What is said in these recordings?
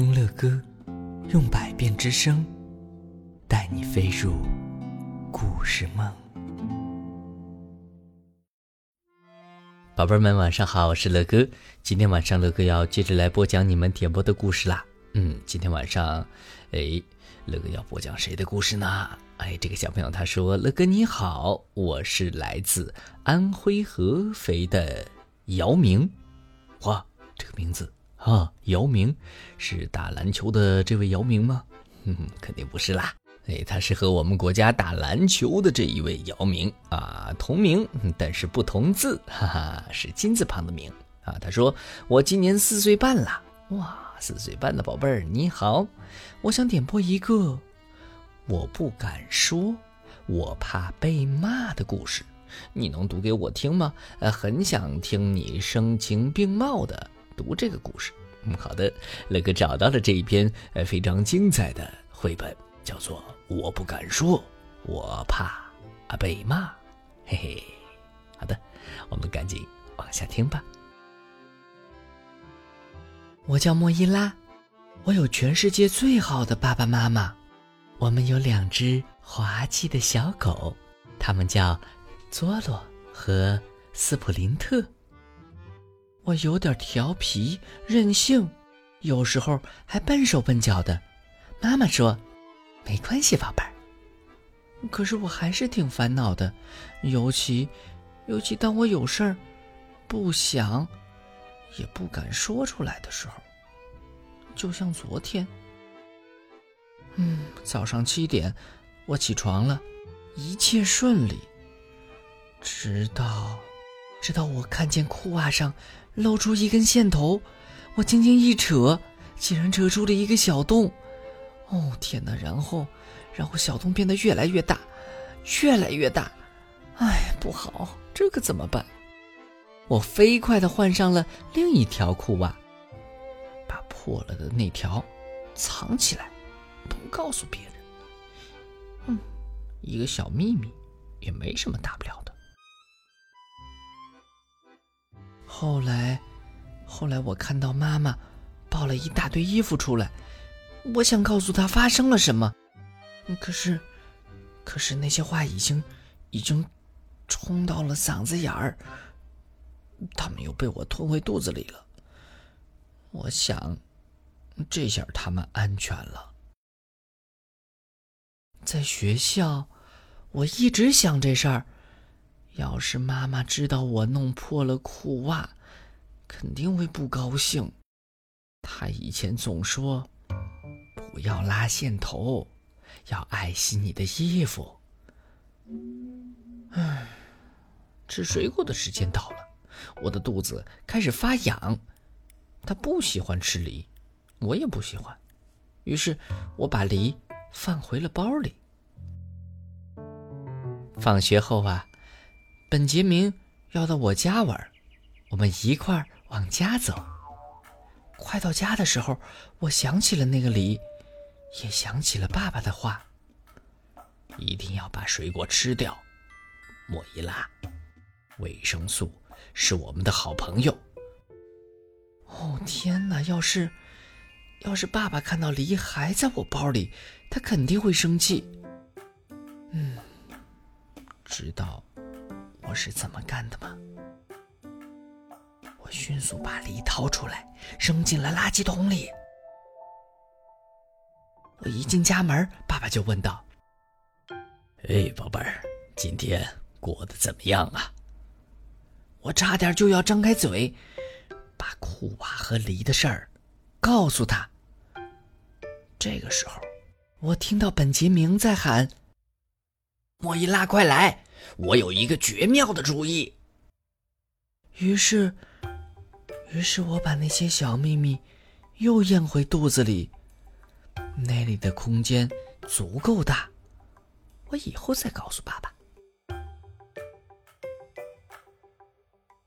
听乐歌，用百变之声，带你飞入故事梦。宝贝们，晚上好，我是乐哥。今天晚上乐哥要接着来播讲你们点播的故事啦。嗯，今天晚上，哎，乐哥要播讲谁的故事呢？哎，这个小朋友他说：“乐哥你好，我是来自安徽合肥的姚明。”哇，这个名字。啊，姚明是打篮球的这位姚明吗？哼哼，肯定不是啦。哎，他是和我们国家打篮球的这一位姚明啊，同名但是不同字，哈哈，是金字旁的名啊。他说我今年四岁半了，哇，四岁半的宝贝儿你好，我想点播一个我不敢说，我怕被骂的故事，你能读给我听吗？呃，很想听你声情并茂的。读这个故事，嗯，好的，乐哥找到了这一篇呃非常精彩的绘本，叫做《我不敢说，我怕啊被骂》，嘿嘿，好的，我们赶紧往下听吧。我叫莫伊拉，我有全世界最好的爸爸妈妈，我们有两只滑稽的小狗，它们叫佐罗和斯普林特。我有点调皮任性，有时候还笨手笨脚的。妈妈说：“没关系，宝贝儿。”可是我还是挺烦恼的，尤其，尤其当我有事儿，不想，也不敢说出来的时候。就像昨天，嗯，早上七点，我起床了，一切顺利，直到，直到我看见裤袜上。露出一根线头，我轻轻一扯，竟然扯出了一个小洞。哦天哪！然后，然后小洞变得越来越大，越来越大。哎，不好，这可怎么办？我飞快地换上了另一条裤袜，把破了的那条藏起来，不告诉别人。嗯，一个小秘密，也没什么大不了的。后来，后来我看到妈妈抱了一大堆衣服出来，我想告诉她发生了什么，可是，可是那些话已经，已经冲到了嗓子眼儿，他们又被我吞回肚子里了。我想，这下他们安全了。在学校，我一直想这事儿。要是妈妈知道我弄破了裤袜，肯定会不高兴。她以前总说：“不要拉线头，要爱惜你的衣服。”唉，吃水果的时间到了，我的肚子开始发痒。她不喜欢吃梨，我也不喜欢，于是我把梨放回了包里。放学后啊。本杰明要到我家玩，我们一块儿往家走。快到家的时候，我想起了那个梨，也想起了爸爸的话：一定要把水果吃掉。莫伊拉，维生素是我们的好朋友。哦天哪！要是要是爸爸看到梨还在我包里，他肯定会生气。嗯，知道。我是怎么干的吗？我迅速把梨掏出来，扔进了垃圾桶里。我一进家门，爸爸就问道：“哎，宝贝儿，今天过得怎么样啊？”我差点就要张开嘴，把裤袜和梨的事儿告诉他。这个时候，我听到本杰明在喊：“莫伊拉，快来！”我有一个绝妙的主意。于是，于是我把那些小秘密又咽回肚子里。那里的空间足够大，我以后再告诉爸爸。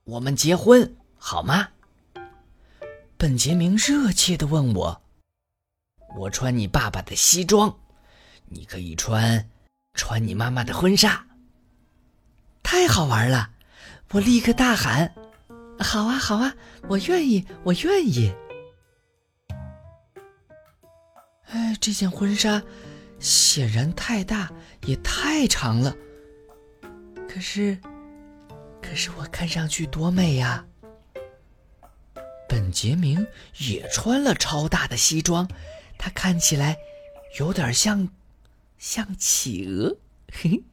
我们结婚好吗？本杰明热切的问我。我穿你爸爸的西装，你可以穿穿你妈妈的婚纱。太好玩了！我立刻大喊：“好啊，好啊，我愿意，我愿意！”哎，这件婚纱显然太大，也太长了。可是，可是我看上去多美呀！本杰明也穿了超大的西装，他看起来有点像，像企鹅。嘿，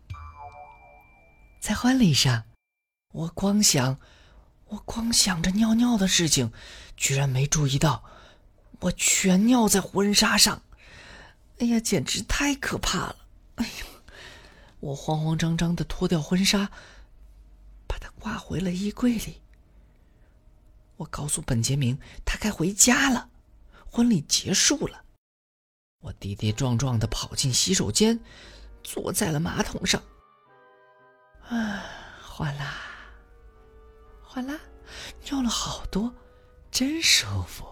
在婚礼上，我光想，我光想着尿尿的事情，居然没注意到，我全尿在婚纱上。哎呀，简直太可怕了！哎呀，我慌慌张张的脱掉婚纱，把它挂回了衣柜里。我告诉本杰明，他该回家了，婚礼结束了。我跌跌撞撞的跑进洗手间，坐在了马桶上。啊，哗啦，哗啦，尿了好多，真舒服。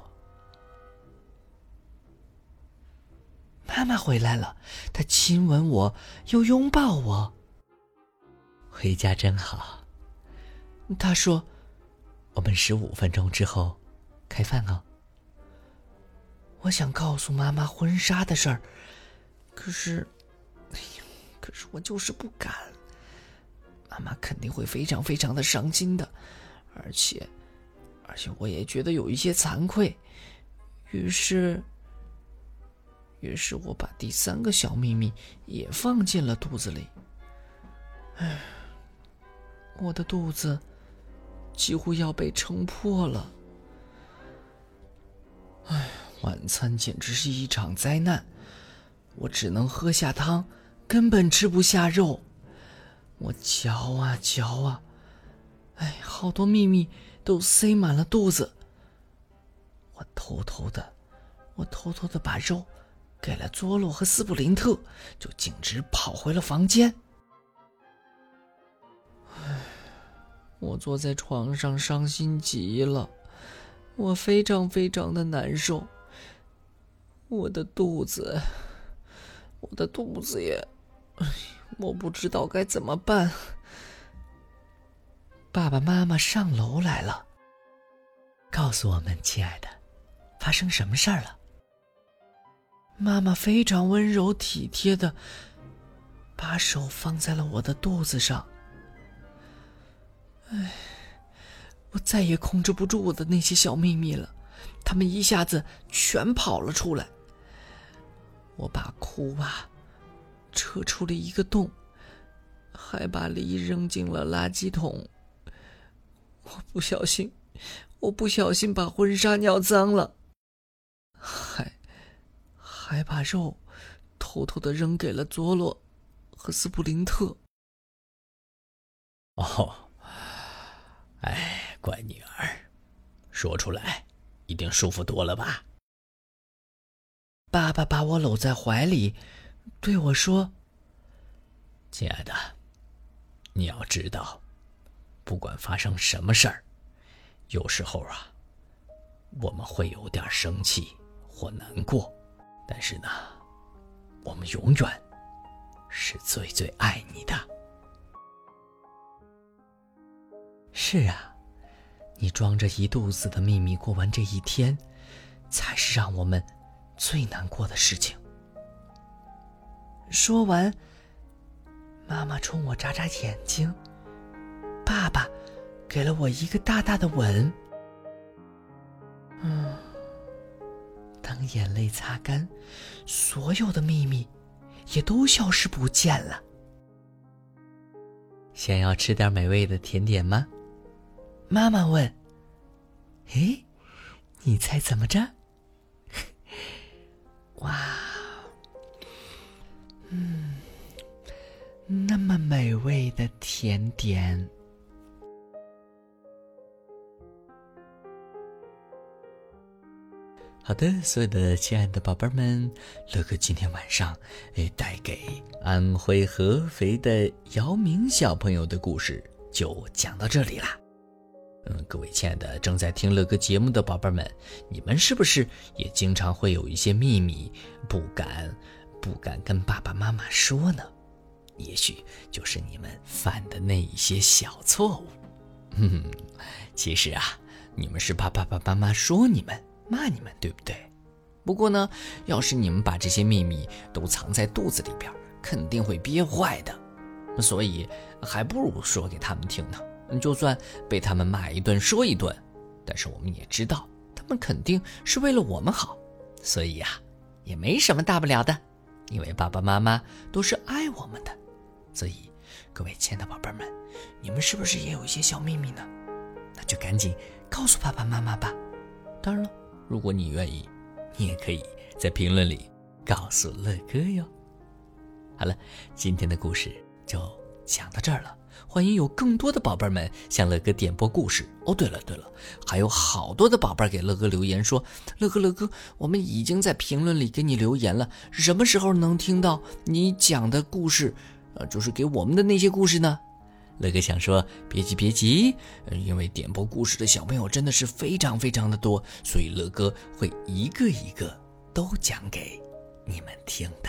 妈妈回来了，她亲吻我，又拥抱我。回家真好。她说：“我们十五分钟之后开饭哦。”我想告诉妈妈婚纱的事儿，可是，哎呀，可是我就是不敢。妈妈肯定会非常非常的伤心的，而且，而且我也觉得有一些惭愧，于是。于是我把第三个小秘密也放进了肚子里。唉，我的肚子几乎要被撑破了。唉，晚餐简直是一场灾难，我只能喝下汤，根本吃不下肉。我嚼啊嚼啊，哎，好多秘密都塞满了肚子。我偷偷的，我偷偷的把肉。给了佐罗和斯普林特，就径直跑回了房间。唉，我坐在床上，伤心极了，我非常非常的难受。我的肚子，我的肚子也，我不知道该怎么办。爸爸妈妈上楼来了，告诉我们，亲爱的，发生什么事儿了？妈妈非常温柔体贴的，把手放在了我的肚子上。唉，我再也控制不住我的那些小秘密了，他们一下子全跑了出来。我把哭啊扯出了一个洞，还把梨扔进了垃圾桶。我不小心，我不小心把婚纱尿脏了。还。还把肉偷偷的扔给了佐罗和斯普林特。哦，哎，乖女儿，说出来一定舒服多了吧？爸爸把我搂在怀里，对我说：“亲爱的，你要知道，不管发生什么事儿，有时候啊，我们会有点生气或难过。”但是呢，我们永远是最最爱你的。是啊，你装着一肚子的秘密过完这一天，才是让我们最难过的事情。说完，妈妈冲我眨眨眼睛，爸爸给了我一个大大的吻。嗯。当眼泪擦干，所有的秘密也都消失不见了。想要吃点美味的甜点吗？妈妈问。诶，你猜怎么着？哇，嗯，那么美味的甜点。好的，所有的亲爱的宝贝们，乐哥今天晚上诶带给安徽合肥的姚明小朋友的故事就讲到这里啦。嗯，各位亲爱的正在听乐哥节目的宝贝们，你们是不是也经常会有一些秘密不敢不敢跟爸爸妈妈说呢？也许就是你们犯的那一些小错误。嗯，其实啊，你们是怕爸爸妈妈说你们。骂你们对不对？不过呢，要是你们把这些秘密都藏在肚子里边，肯定会憋坏的。所以，还不如说给他们听呢。就算被他们骂一顿、说一顿，但是我们也知道，他们肯定是为了我们好。所以呀，也没什么大不了的，因为爸爸妈妈都是爱我们的。所以，各位亲爱的宝贝们，你们是不是也有一些小秘密呢？那就赶紧告诉爸爸妈妈吧。当然了，如果你愿意，你也可以在评论里告诉乐哥哟。好了，今天的故事就讲到这儿了。欢迎有更多的宝贝们向乐哥点播故事哦。对了对了，还有好多的宝贝给乐哥留言说：“乐哥乐哥，我们已经在评论里给你留言了，什么时候能听到你讲的故事？呃，就是给我们的那些故事呢？”乐哥想说：“别急别急，因为点播故事的小朋友真的是非常非常的多，所以乐哥会一个一个都讲给你们听的。”